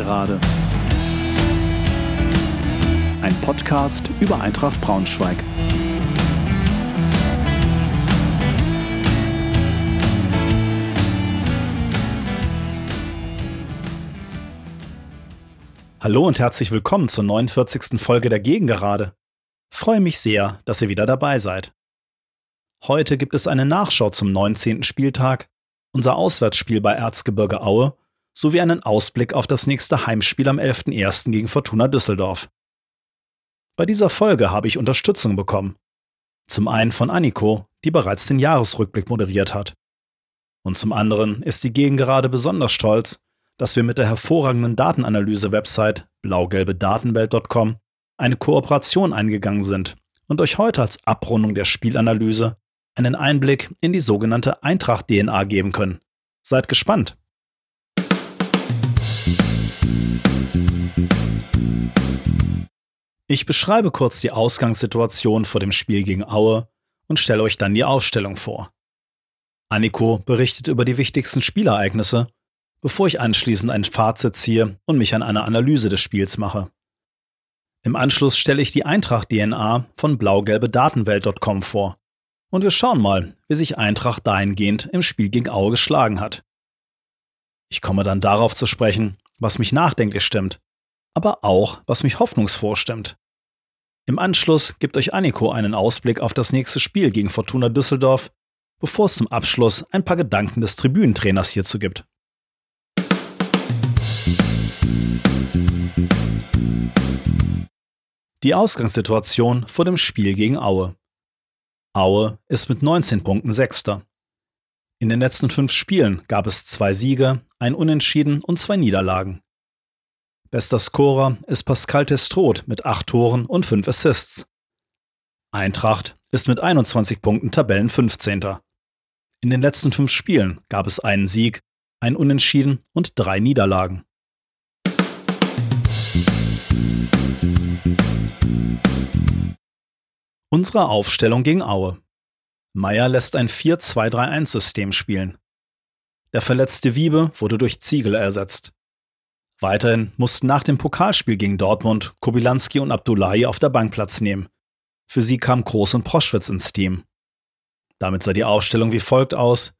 Gegengerade. Ein Podcast über Eintracht Braunschweig. Hallo und herzlich willkommen zur 49. Folge der Gegengerade. Freue mich sehr, dass ihr wieder dabei seid. Heute gibt es eine Nachschau zum 19. Spieltag, unser Auswärtsspiel bei Erzgebirge Aue sowie einen Ausblick auf das nächste Heimspiel am 11.01. gegen Fortuna Düsseldorf. Bei dieser Folge habe ich Unterstützung bekommen. Zum einen von Anniko, die bereits den Jahresrückblick moderiert hat. Und zum anderen ist die Gegengerade besonders stolz, dass wir mit der hervorragenden Datenanalyse-Website blaugelbedatenwelt.com eine Kooperation eingegangen sind und euch heute als Abrundung der Spielanalyse einen Einblick in die sogenannte Eintracht-DNA geben können. Seid gespannt! Ich beschreibe kurz die Ausgangssituation vor dem Spiel gegen Aue und stelle euch dann die Aufstellung vor. Anniko berichtet über die wichtigsten Spielereignisse, bevor ich anschließend ein Fazit ziehe und mich an einer Analyse des Spiels mache. Im Anschluss stelle ich die Eintracht-DNA von blaugelbedatenwelt.com vor. Und wir schauen mal, wie sich Eintracht dahingehend im Spiel gegen Aue geschlagen hat. Ich komme dann darauf zu sprechen, was mich nachdenklich stimmt, aber auch, was mich hoffnungsfroh stimmt. Im Anschluss gibt euch Anniko einen Ausblick auf das nächste Spiel gegen Fortuna Düsseldorf, bevor es zum Abschluss ein paar Gedanken des Tribünentrainers hierzu gibt. Die Ausgangssituation vor dem Spiel gegen Aue. Aue ist mit 19 Punkten Sechster. In den letzten fünf Spielen gab es zwei Siege, ein Unentschieden und zwei Niederlagen. Bester Scorer ist Pascal Testroth mit 8 Toren und 5 Assists. Eintracht ist mit 21 Punkten Tabellen 15. In den letzten fünf Spielen gab es einen Sieg, ein Unentschieden und drei Niederlagen. Unsere Aufstellung gegen Aue. Meier lässt ein 4-2-3-1-System spielen. Der verletzte Wiebe wurde durch Ziegel ersetzt. Weiterhin mussten nach dem Pokalspiel gegen Dortmund Kobilanski und Abdullahi auf der Bank Platz nehmen. Für sie kam Groß und Proschwitz ins Team. Damit sah die Aufstellung wie folgt aus.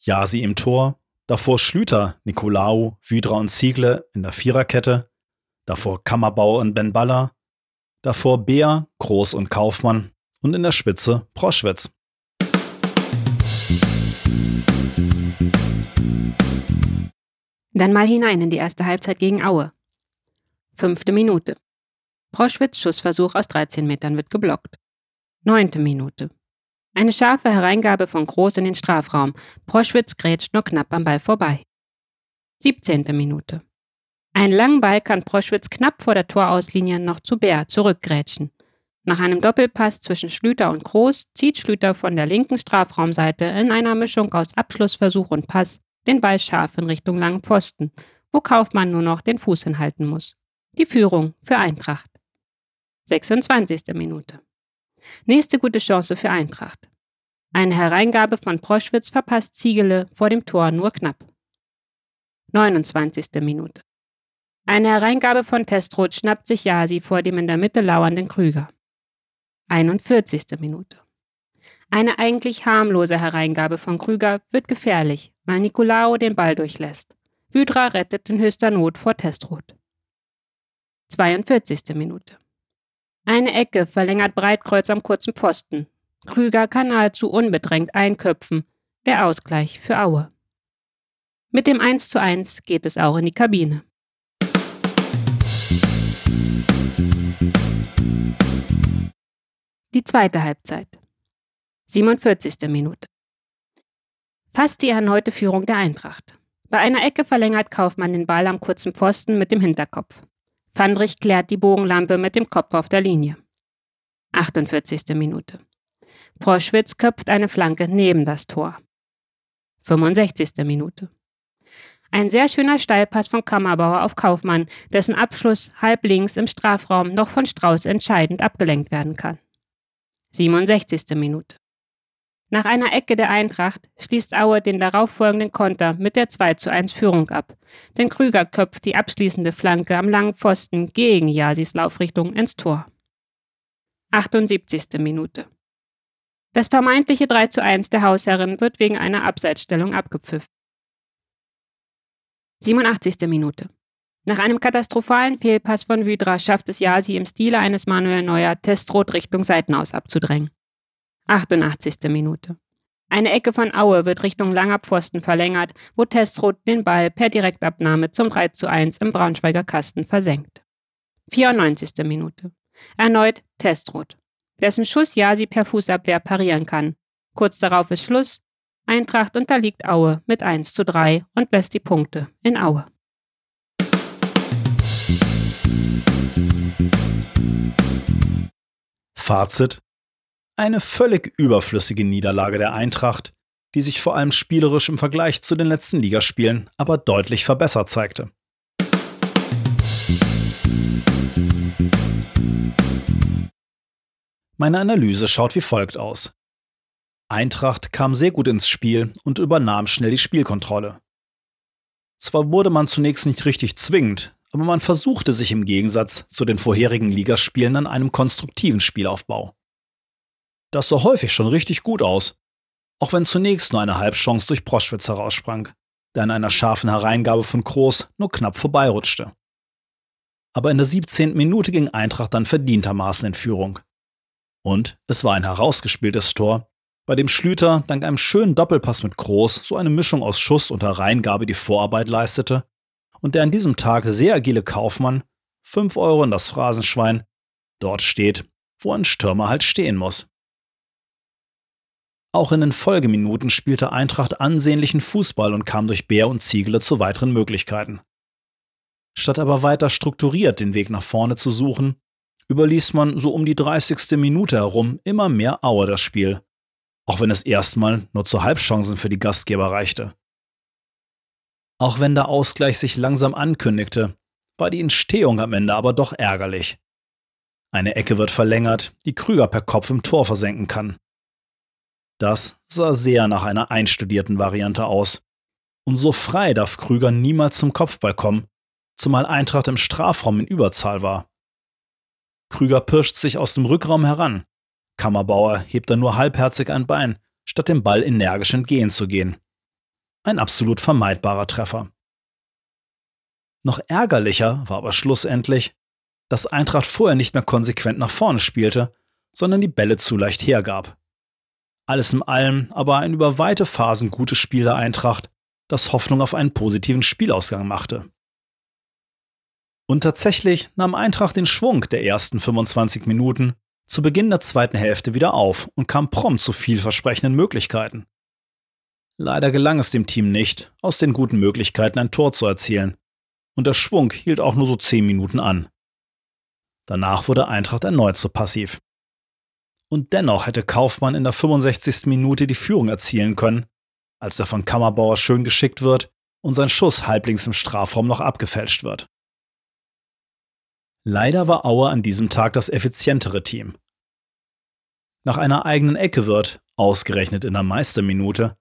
Jasi im Tor, davor Schlüter, Nikolaou, Wydra und Ziegle in der Viererkette, davor Kammerbau und Ben Baller, davor Beer, Groß und Kaufmann und in der Spitze Proschwitz. Dann mal hinein in die erste Halbzeit gegen Aue. Fünfte Minute. Proschwitz Schussversuch aus 13 Metern wird geblockt. Neunte Minute. Eine scharfe Hereingabe von Groß in den Strafraum. Proschwitz grätscht nur knapp am Ball vorbei. 17. Minute. Ein langen Ball kann Proschwitz knapp vor der Torauslinie noch zu Bär zurückgrätschen. Nach einem Doppelpass zwischen Schlüter und Groß zieht Schlüter von der linken Strafraumseite in einer Mischung aus Abschlussversuch und Pass den Ball scharf in Richtung langen Pfosten, wo Kaufmann nur noch den Fuß hinhalten muss. Die Führung für Eintracht. 26. Minute. Nächste gute Chance für Eintracht. Eine Hereingabe von Proschwitz verpasst Ziegele vor dem Tor nur knapp. 29. Minute. Eine Hereingabe von Testroth schnappt sich Jasi vor dem in der Mitte lauernden Krüger. 41. Minute. Eine eigentlich harmlose Hereingabe von Krüger wird gefährlich, weil Nicolao den Ball durchlässt. Wydra rettet in höchster Not vor Testroth. 42. Minute. Eine Ecke verlängert Breitkreuz am kurzen Pfosten. Krüger kann nahezu unbedrängt einköpfen. Der Ausgleich für Aue. Mit dem 1 zu 1 geht es auch in die Kabine. Die zweite Halbzeit. 47. Minute. Fast die erneute Führung der Eintracht. Bei einer Ecke verlängert Kaufmann den Ball am kurzen Pfosten mit dem Hinterkopf. Fandrich klärt die Bogenlampe mit dem Kopf auf der Linie. 48. Minute. Proschwitz köpft eine Flanke neben das Tor. 65. Minute. Ein sehr schöner Steilpass von Kammerbauer auf Kaufmann, dessen Abschluss halb links im Strafraum noch von Strauß entscheidend abgelenkt werden kann. 67. Minute. Nach einer Ecke der Eintracht schließt Aue den darauffolgenden Konter mit der 2 zu 1 Führung ab. Denn Krüger köpft die abschließende Flanke am langen Pfosten gegen Jasis Laufrichtung ins Tor. 78. Minute. Das vermeintliche 3 zu 1 der Hausherrin wird wegen einer Abseitsstellung abgepfiffen. 87. Minute. Nach einem katastrophalen Fehlpass von Wydra schafft es Jasi im Stile eines Manuel Neuer, Testrot Richtung Seitenaus abzudrängen. 88. Minute. Eine Ecke von Aue wird Richtung langer Pfosten verlängert, wo Testrot den Ball per Direktabnahme zum 3 zu 1 im Braunschweiger Kasten versenkt. 94. Minute. Erneut Testrot, dessen Schuss Jasi per Fußabwehr parieren kann. Kurz darauf ist Schluss. Eintracht unterliegt Aue mit 1 zu 3 und lässt die Punkte in Aue. Fazit eine völlig überflüssige Niederlage der Eintracht, die sich vor allem spielerisch im Vergleich zu den letzten Ligaspielen aber deutlich verbessert zeigte. Meine Analyse schaut wie folgt aus. Eintracht kam sehr gut ins Spiel und übernahm schnell die Spielkontrolle. Zwar wurde man zunächst nicht richtig zwingend, aber man versuchte sich im Gegensatz zu den vorherigen Ligaspielen an einem konstruktiven Spielaufbau. Das sah häufig schon richtig gut aus. Auch wenn zunächst nur eine Halbchance durch Proschwitz heraussprang, der an einer scharfen Hereingabe von Kroos nur knapp vorbeirutschte. Aber in der 17. Minute ging Eintracht dann verdientermaßen in Führung. Und es war ein herausgespieltes Tor, bei dem Schlüter dank einem schönen Doppelpass mit Kroos so eine Mischung aus Schuss und Hereingabe die Vorarbeit leistete und der an diesem Tag sehr agile Kaufmann, 5 Euro in das Phrasenschwein, dort steht, wo ein Stürmer halt stehen muss. Auch in den Folgeminuten spielte Eintracht ansehnlichen Fußball und kam durch Bär und Ziegele zu weiteren Möglichkeiten. Statt aber weiter strukturiert den Weg nach vorne zu suchen, überließ man so um die 30. Minute herum immer mehr Auer das Spiel, auch wenn es erstmal nur zu Halbchancen für die Gastgeber reichte. Auch wenn der Ausgleich sich langsam ankündigte, war die Entstehung am Ende aber doch ärgerlich. Eine Ecke wird verlängert, die Krüger per Kopf im Tor versenken kann. Das sah sehr nach einer einstudierten Variante aus. Und so frei darf Krüger niemals zum Kopfball kommen, zumal Eintracht im Strafraum in Überzahl war. Krüger pirscht sich aus dem Rückraum heran. Kammerbauer hebt dann nur halbherzig ein Bein, statt dem Ball energisch entgehen zu gehen. Ein absolut vermeidbarer Treffer. Noch ärgerlicher war aber schlussendlich, dass Eintracht vorher nicht mehr konsequent nach vorne spielte, sondern die Bälle zu leicht hergab. Alles in allem aber ein über weite Phasen gutes Spiel der Eintracht, das Hoffnung auf einen positiven Spielausgang machte. Und tatsächlich nahm Eintracht den Schwung der ersten 25 Minuten zu Beginn der zweiten Hälfte wieder auf und kam prompt zu vielversprechenden Möglichkeiten. Leider gelang es dem Team nicht, aus den guten Möglichkeiten ein Tor zu erzielen. Und der Schwung hielt auch nur so 10 Minuten an. Danach wurde Eintracht erneut zu passiv. Und dennoch hätte Kaufmann in der 65. Minute die Führung erzielen können, als er von Kammerbauer schön geschickt wird und sein Schuss halblinks im Strafraum noch abgefälscht wird. Leider war Aue an diesem Tag das effizientere Team. Nach einer eigenen Ecke wird, ausgerechnet in der Meisterminute,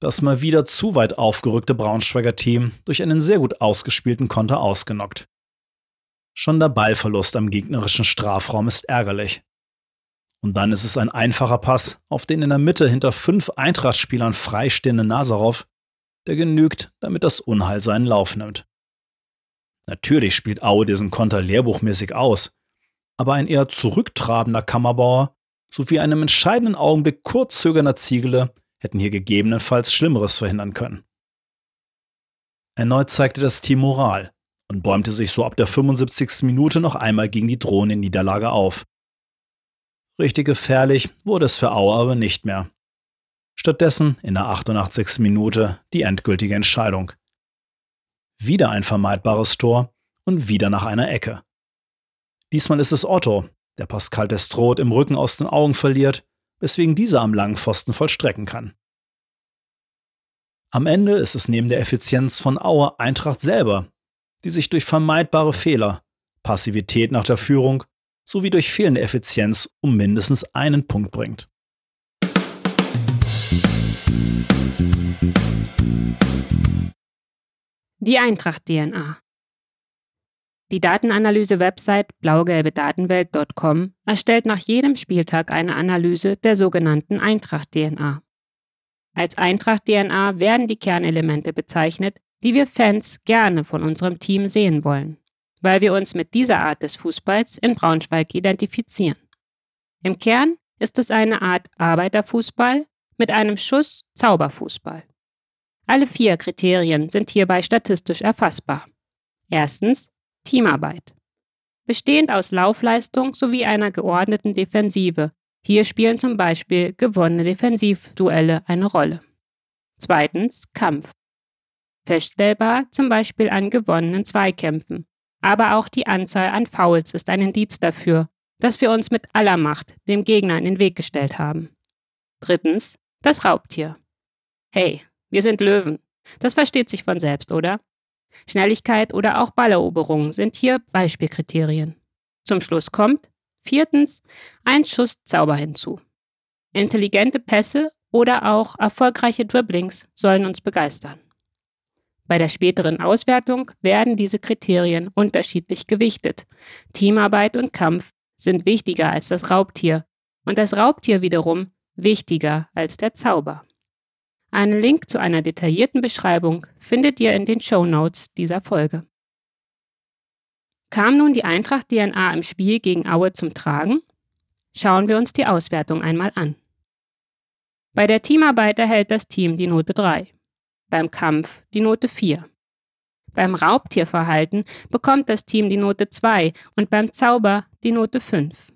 das mal wieder zu weit aufgerückte Braunschweiger Team durch einen sehr gut ausgespielten Konter ausgenockt. Schon der Ballverlust am gegnerischen Strafraum ist ärgerlich. Und dann ist es ein einfacher Pass auf den in der Mitte hinter fünf Eintracht-Spielern freistehenden Nazarov, der genügt, damit das Unheil seinen Lauf nimmt. Natürlich spielt Aue diesen Konter lehrbuchmäßig aus, aber ein eher zurücktrabender Kammerbauer sowie einem entscheidenden Augenblick kurz zögernder Ziegele hätten hier gegebenenfalls Schlimmeres verhindern können. Erneut zeigte das Team Moral und bäumte sich so ab der 75. Minute noch einmal gegen die drohende Niederlage auf. Richtig gefährlich wurde es für Auer aber nicht mehr. Stattdessen in der 88. Minute die endgültige Entscheidung. Wieder ein vermeidbares Tor und wieder nach einer Ecke. Diesmal ist es Otto, der Pascal Destrot im Rücken aus den Augen verliert, weswegen dieser am langen Pfosten vollstrecken kann. Am Ende ist es neben der Effizienz von Auer Eintracht selber, die sich durch vermeidbare Fehler, Passivität nach der Führung sowie durch fehlende Effizienz um mindestens einen Punkt bringt. Die Eintracht-DNA. Die Datenanalyse-Website blaugelbe-datenwelt.com erstellt nach jedem Spieltag eine Analyse der sogenannten Eintracht-DNA. Als Eintracht-DNA werden die Kernelemente bezeichnet, die wir Fans gerne von unserem Team sehen wollen, weil wir uns mit dieser Art des Fußballs in Braunschweig identifizieren. Im Kern ist es eine Art Arbeiterfußball mit einem Schuss Zauberfußball. Alle vier Kriterien sind hierbei statistisch erfassbar. Erstens Teamarbeit. Bestehend aus Laufleistung sowie einer geordneten Defensive. Hier spielen zum Beispiel gewonnene Defensivduelle eine Rolle. Zweitens Kampf. Feststellbar zum Beispiel an gewonnenen Zweikämpfen. Aber auch die Anzahl an Fouls ist ein Indiz dafür, dass wir uns mit aller Macht dem Gegner in den Weg gestellt haben. Drittens das Raubtier. Hey, wir sind Löwen. Das versteht sich von selbst, oder? Schnelligkeit oder auch Balleroberung sind hier Beispielkriterien. Zum Schluss kommt, viertens, ein Schuss Zauber hinzu. Intelligente Pässe oder auch erfolgreiche Dribblings sollen uns begeistern. Bei der späteren Auswertung werden diese Kriterien unterschiedlich gewichtet. Teamarbeit und Kampf sind wichtiger als das Raubtier und das Raubtier wiederum wichtiger als der Zauber. Einen Link zu einer detaillierten Beschreibung findet ihr in den Show Notes dieser Folge. Kam nun die Eintracht DNA im Spiel gegen Aue zum Tragen? Schauen wir uns die Auswertung einmal an. Bei der Teamarbeit erhält das Team die Note 3, beim Kampf die Note 4. Beim Raubtierverhalten bekommt das Team die Note 2 und beim Zauber die Note 5.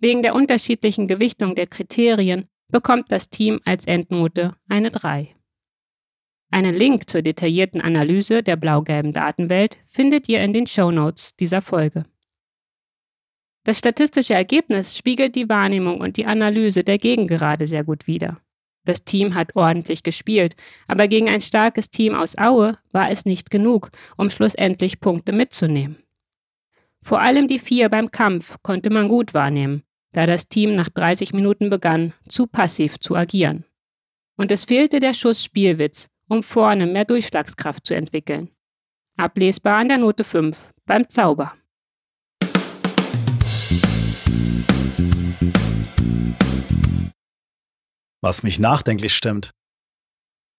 Wegen der unterschiedlichen Gewichtung der Kriterien bekommt das Team als Endnote eine 3. Einen Link zur detaillierten Analyse der blau-gelben Datenwelt findet ihr in den Show Notes dieser Folge. Das statistische Ergebnis spiegelt die Wahrnehmung und die Analyse der Gegengerade sehr gut wider. Das Team hat ordentlich gespielt, aber gegen ein starkes Team aus Aue war es nicht genug, um schlussendlich Punkte mitzunehmen. Vor allem die vier beim Kampf konnte man gut wahrnehmen, da das Team nach 30 Minuten begann, zu passiv zu agieren. Und es fehlte der Schuss Spielwitz, um vorne mehr Durchschlagskraft zu entwickeln. Ablesbar an der Note 5 beim Zauber. Was mich nachdenklich stimmt.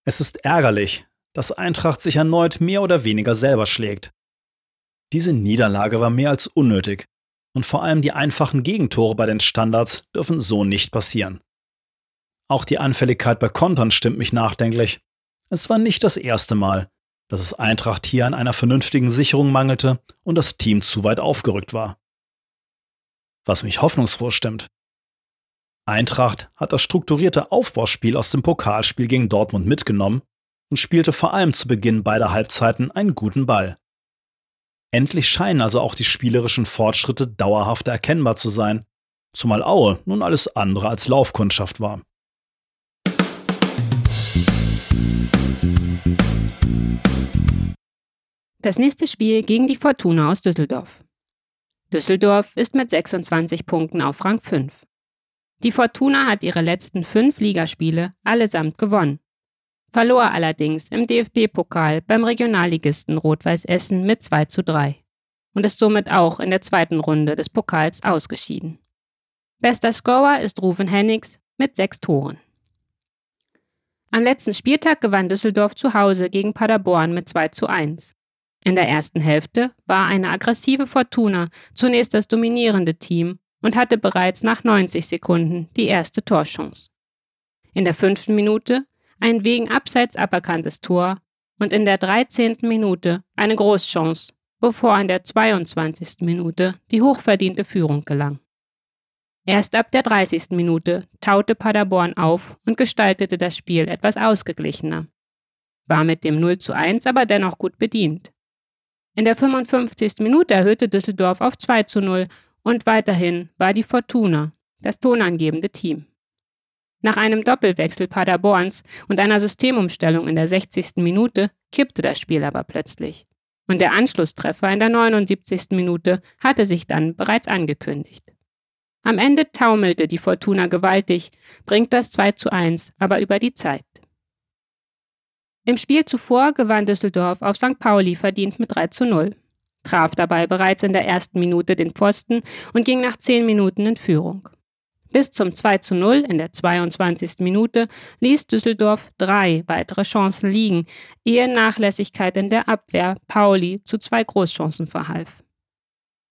Es ist ärgerlich, dass Eintracht sich erneut mehr oder weniger selber schlägt. Diese Niederlage war mehr als unnötig und vor allem die einfachen Gegentore bei den Standards dürfen so nicht passieren. Auch die Anfälligkeit bei Kontern stimmt mich nachdenklich. Es war nicht das erste Mal, dass es Eintracht hier an einer vernünftigen Sicherung mangelte und das Team zu weit aufgerückt war. Was mich hoffnungsfroh stimmt. Eintracht hat das strukturierte Aufbauspiel aus dem Pokalspiel gegen Dortmund mitgenommen und spielte vor allem zu Beginn beider Halbzeiten einen guten Ball. Endlich scheinen also auch die spielerischen Fortschritte dauerhafter erkennbar zu sein, zumal Aue nun alles andere als Laufkundschaft war. Das nächste Spiel gegen die Fortuna aus Düsseldorf. Düsseldorf ist mit 26 Punkten auf Rang 5. Die Fortuna hat ihre letzten fünf Ligaspiele allesamt gewonnen verlor allerdings im DFB-Pokal beim Regionalligisten Rot-Weiß Essen mit 2 zu 3 und ist somit auch in der zweiten Runde des Pokals ausgeschieden. Bester Scorer ist Ruven Hennigs mit sechs Toren. Am letzten Spieltag gewann Düsseldorf zu Hause gegen Paderborn mit 2 zu 1. In der ersten Hälfte war eine aggressive Fortuna zunächst das dominierende Team und hatte bereits nach 90 Sekunden die erste Torchance. In der fünften Minute ein wegen Abseits aberkanntes Tor und in der 13. Minute eine Großchance, bevor in der 22. Minute die hochverdiente Führung gelang. Erst ab der 30. Minute taute Paderborn auf und gestaltete das Spiel etwas ausgeglichener. War mit dem 0 zu 1 aber dennoch gut bedient. In der 55. Minute erhöhte Düsseldorf auf 2 zu 0 und weiterhin war die Fortuna das tonangebende Team. Nach einem Doppelwechsel Paderborns und einer Systemumstellung in der 60. Minute kippte das Spiel aber plötzlich. Und der Anschlusstreffer in der 79. Minute hatte sich dann bereits angekündigt. Am Ende taumelte die Fortuna gewaltig, bringt das 2 zu 1, aber über die Zeit. Im Spiel zuvor gewann Düsseldorf auf St. Pauli verdient mit 3 zu 0, traf dabei bereits in der ersten Minute den Pfosten und ging nach 10 Minuten in Führung. Bis zum 2 zu 0 in der 22. Minute ließ Düsseldorf drei weitere Chancen liegen, ehe Nachlässigkeit in der Abwehr Pauli zu zwei Großchancen verhalf.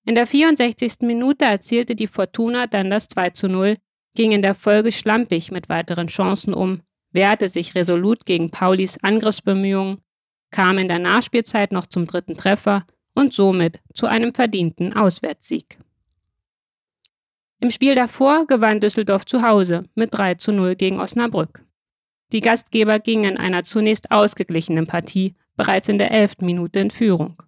In der 64. Minute erzielte die Fortuna dann das 2 zu 0, ging in der Folge schlampig mit weiteren Chancen um, wehrte sich resolut gegen Paulis Angriffsbemühungen, kam in der Nachspielzeit noch zum dritten Treffer und somit zu einem verdienten Auswärtssieg. Im Spiel davor gewann Düsseldorf zu Hause mit 3 zu 0 gegen Osnabrück. Die Gastgeber gingen in einer zunächst ausgeglichenen Partie bereits in der elften Minute in Führung.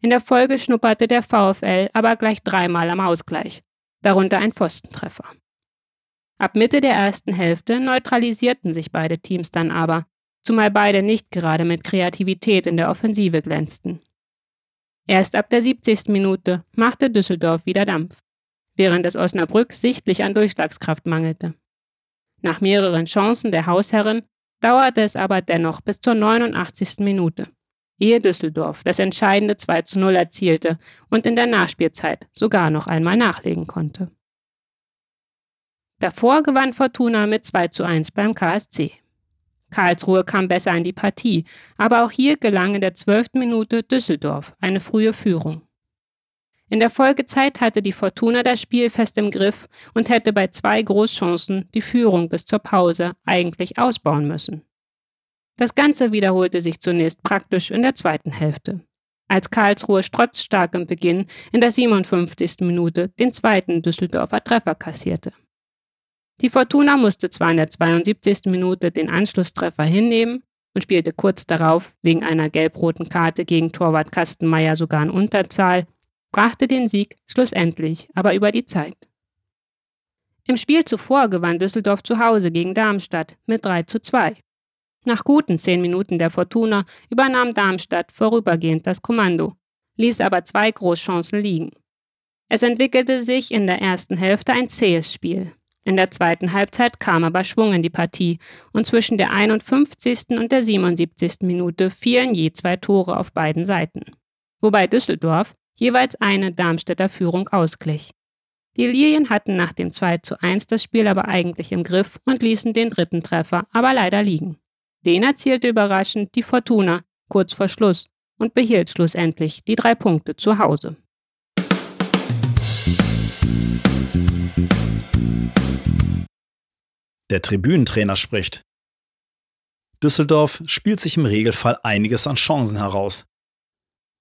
In der Folge schnupperte der VfL aber gleich dreimal am Ausgleich, darunter ein Pfostentreffer. Ab Mitte der ersten Hälfte neutralisierten sich beide Teams dann aber, zumal beide nicht gerade mit Kreativität in der Offensive glänzten. Erst ab der 70. Minute machte Düsseldorf wieder Dampf, während es Osnabrück sichtlich an Durchschlagskraft mangelte. Nach mehreren Chancen der Hausherren dauerte es aber dennoch bis zur 89. Minute ehe Düsseldorf das entscheidende 2 zu 0 erzielte und in der Nachspielzeit sogar noch einmal nachlegen konnte. Davor gewann Fortuna mit 2 zu 1 beim KSC. Karlsruhe kam besser in die Partie, aber auch hier gelang in der zwölften Minute Düsseldorf eine frühe Führung. In der Folgezeit hatte die Fortuna das Spiel fest im Griff und hätte bei zwei Großchancen die Führung bis zur Pause eigentlich ausbauen müssen. Das Ganze wiederholte sich zunächst praktisch in der zweiten Hälfte, als Karlsruhe trotz starkem Beginn in der 57. Minute den zweiten Düsseldorfer Treffer kassierte. Die Fortuna musste zwar in der 72. Minute den Anschlusstreffer hinnehmen und spielte kurz darauf wegen einer gelb-roten Karte gegen Torwart Kastenmeier sogar in Unterzahl, brachte den Sieg schlussendlich aber über die Zeit. Im Spiel zuvor gewann Düsseldorf zu Hause gegen Darmstadt mit 3 zu 2. Nach guten zehn Minuten der Fortuna übernahm Darmstadt vorübergehend das Kommando, ließ aber zwei Großchancen liegen. Es entwickelte sich in der ersten Hälfte ein zähes Spiel. In der zweiten Halbzeit kam aber Schwung in die Partie und zwischen der 51. und der 77. Minute fielen je zwei Tore auf beiden Seiten. Wobei Düsseldorf jeweils eine Darmstädter Führung ausglich. Die Lilien hatten nach dem 2 zu 1 das Spiel aber eigentlich im Griff und ließen den dritten Treffer aber leider liegen. Den erzielte überraschend die Fortuna kurz vor Schluss und behielt schlussendlich die drei Punkte zu Hause. Der Tribünentrainer spricht. Düsseldorf spielt sich im Regelfall einiges an Chancen heraus.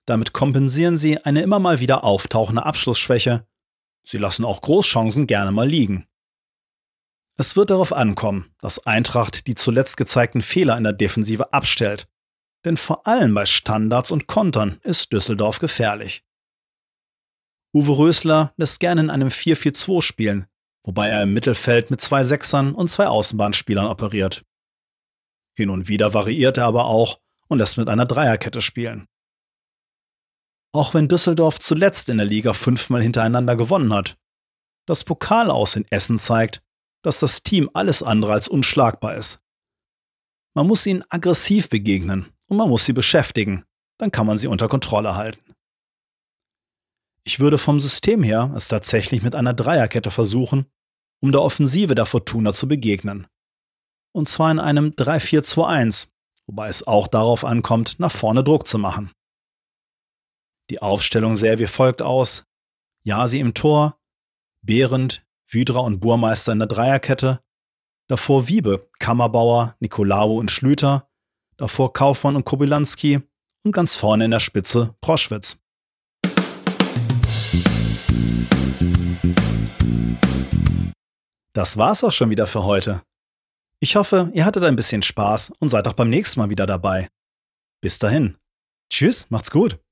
Damit kompensieren sie eine immer mal wieder auftauchende Abschlussschwäche. Sie lassen auch Großchancen gerne mal liegen. Es wird darauf ankommen, dass Eintracht die zuletzt gezeigten Fehler in der Defensive abstellt. Denn vor allem bei Standards und Kontern ist Düsseldorf gefährlich. Uwe Rösler lässt gerne in einem 4-4-2 spielen, wobei er im Mittelfeld mit zwei Sechsern und zwei Außenbahnspielern operiert. Hin und wieder variiert er aber auch und lässt mit einer Dreierkette spielen. Auch wenn Düsseldorf zuletzt in der Liga fünfmal hintereinander gewonnen hat, das Pokal aus in Essen zeigt, dass das Team alles andere als unschlagbar ist. Man muss ihnen aggressiv begegnen und man muss sie beschäftigen, dann kann man sie unter Kontrolle halten. Ich würde vom System her es tatsächlich mit einer Dreierkette versuchen, um der Offensive der Fortuna zu begegnen. Und zwar in einem 3-4-2-1, wobei es auch darauf ankommt, nach vorne Druck zu machen. Die Aufstellung sähe wie folgt aus. Jasi im Tor, Behrendt, Wydra und Burmeister in der Dreierkette, davor Wiebe, Kammerbauer, Nikolaou und Schlüter, davor Kaufmann und Kobylanski und ganz vorne in der Spitze Proschwitz. Das war's auch schon wieder für heute. Ich hoffe, ihr hattet ein bisschen Spaß und seid auch beim nächsten Mal wieder dabei. Bis dahin. Tschüss, macht's gut.